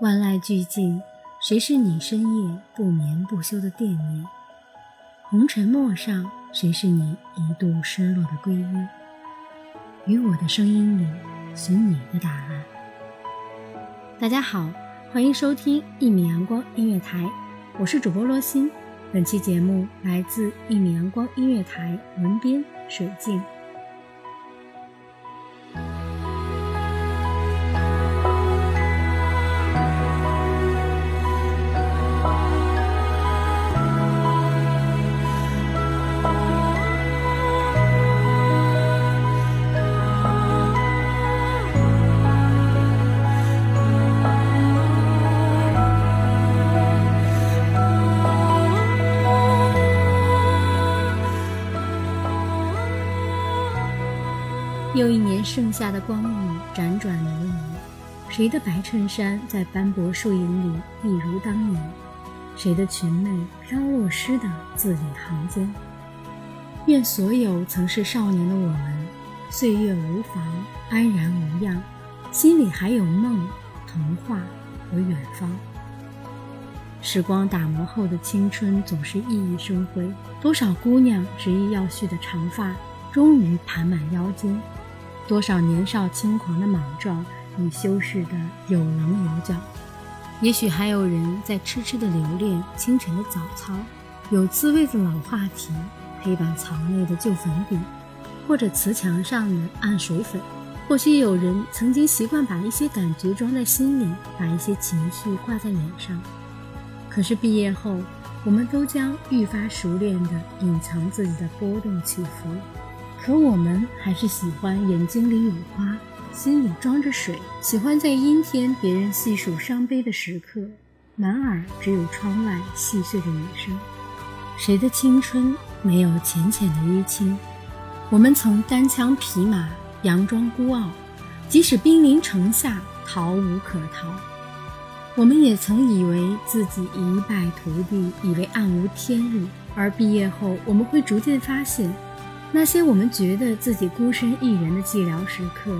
万籁俱静，谁是你深夜不眠不休的惦念？红尘陌上，谁是你一度失落的皈依？于我的声音里，寻你的答案。大家好。欢迎收听一米阳光音乐台，我是主播罗欣。本期节目来自一米阳光音乐台，文编水静。又一年盛夏的光影辗转流离，谁的白衬衫在斑驳树影里一如当年？谁的裙袂飘落湿的字里行间？愿所有曾是少年的我们，岁月无妨，安然无恙，心里还有梦、童话和远方。时光打磨后的青春总是熠熠生辉，多少姑娘执意要续的长发，终于盘满腰间。多少年少轻狂的莽撞已修饰的有棱有角，也许还有人在痴痴的留恋清晨的早操，有滋味的老话题，黑板槽内的旧粉笔，或者瓷墙上的暗水粉。或许有人曾经习惯把一些感觉装在心里，把一些情绪挂在脸上。可是毕业后，我们都将愈发熟练地隐藏自己的波动起伏。可我们还是喜欢眼睛里有花，心里装着水，喜欢在阴天别人细数伤悲的时刻，满耳只有窗外细碎的雨声。谁的青春没有浅浅的淤青？我们曾单枪匹马，佯装孤傲，即使兵临城下，逃无可逃。我们也曾以为自己一败涂地，以为暗无天日，而毕业后，我们会逐渐发现。那些我们觉得自己孤身一人的寂寥时刻，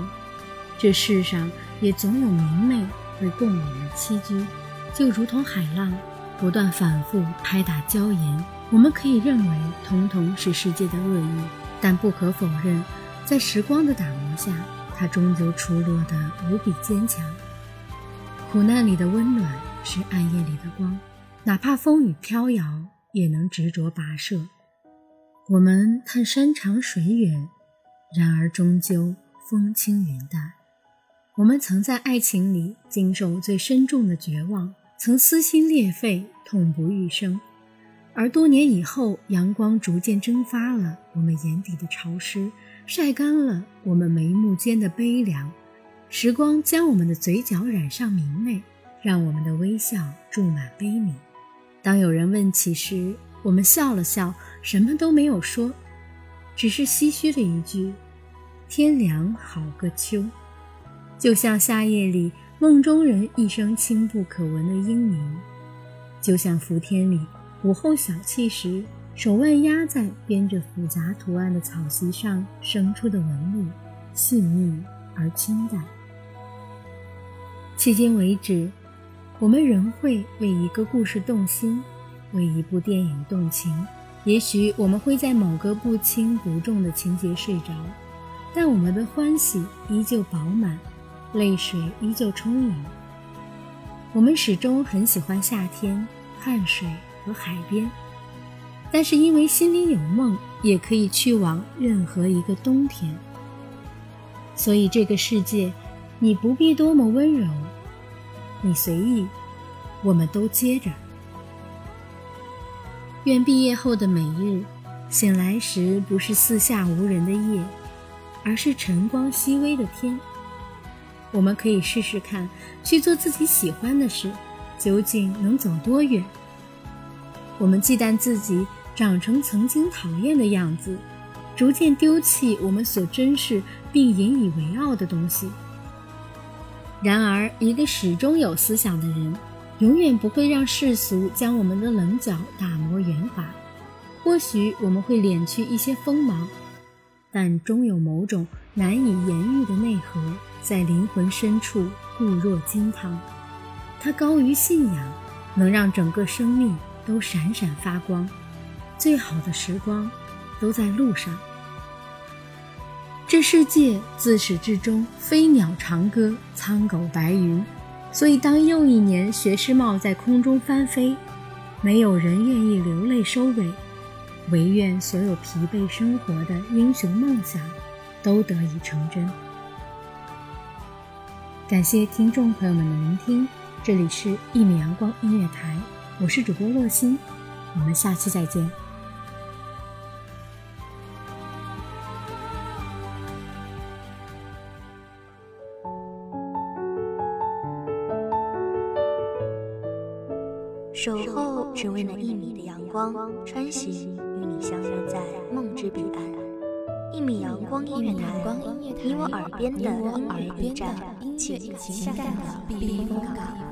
这世上也总有明媚会共我们栖居。就如同海浪不断反复拍打礁岩，我们可以认为统统是世界的恶意，但不可否认，在时光的打磨下，它终究出落得无比坚强。苦难里的温暖是暗夜里的光，哪怕风雨飘摇，也能执着跋涉。我们看山长水远，然而终究风轻云淡。我们曾在爱情里经受最深重的绝望，曾撕心裂肺、痛不欲生。而多年以后，阳光逐渐蒸发了我们眼底的潮湿，晒干了我们眉目间的悲凉。时光将我们的嘴角染上明媚，让我们的微笑注满悲悯。当有人问起时，我们笑了笑，什么都没有说，只是唏嘘了一句：“天凉好个秋。”就像夏夜里梦中人一声轻不可闻的嘤咛，就像伏天里午后小憩时手腕压在编着复杂图案的草席上生出的纹路，细腻而清淡。迄今为止，我们仍会为一个故事动心。为一部电影动情，也许我们会在某个不轻不重的情节睡着，但我们的欢喜依旧饱满，泪水依旧充盈。我们始终很喜欢夏天、汗水和海边，但是因为心里有梦，也可以去往任何一个冬天。所以这个世界，你不必多么温柔，你随意，我们都接着。愿毕业后的每日，醒来时不是四下无人的夜，而是晨光熹微的天。我们可以试试看，去做自己喜欢的事，究竟能走多远？我们忌惮自己长成曾经讨厌的样子，逐渐丢弃我们所珍视并引以为傲的东西。然而，一个始终有思想的人，永远不会让世俗将我们的棱角打磨圆滑。或许我们会敛去一些锋芒，但终有某种难以言喻的内核。在灵魂深处固若金汤，它高于信仰，能让整个生命都闪闪发光。最好的时光都在路上。这世界自始至终飞鸟长歌，苍狗白云。所以，当又一年学士帽在空中翻飞，没有人愿意流泪收尾，唯愿所有疲惫生活的英雄梦想都得以成真。感谢听众朋友们的聆听，这里是《一米阳光音乐台》，我是主播洛心，我们下期再见。守候只为那一米的阳光，穿行与你相约在梦之彼岸。一米阳光音乐台，你我耳边的音乐驿站，情感的避风港。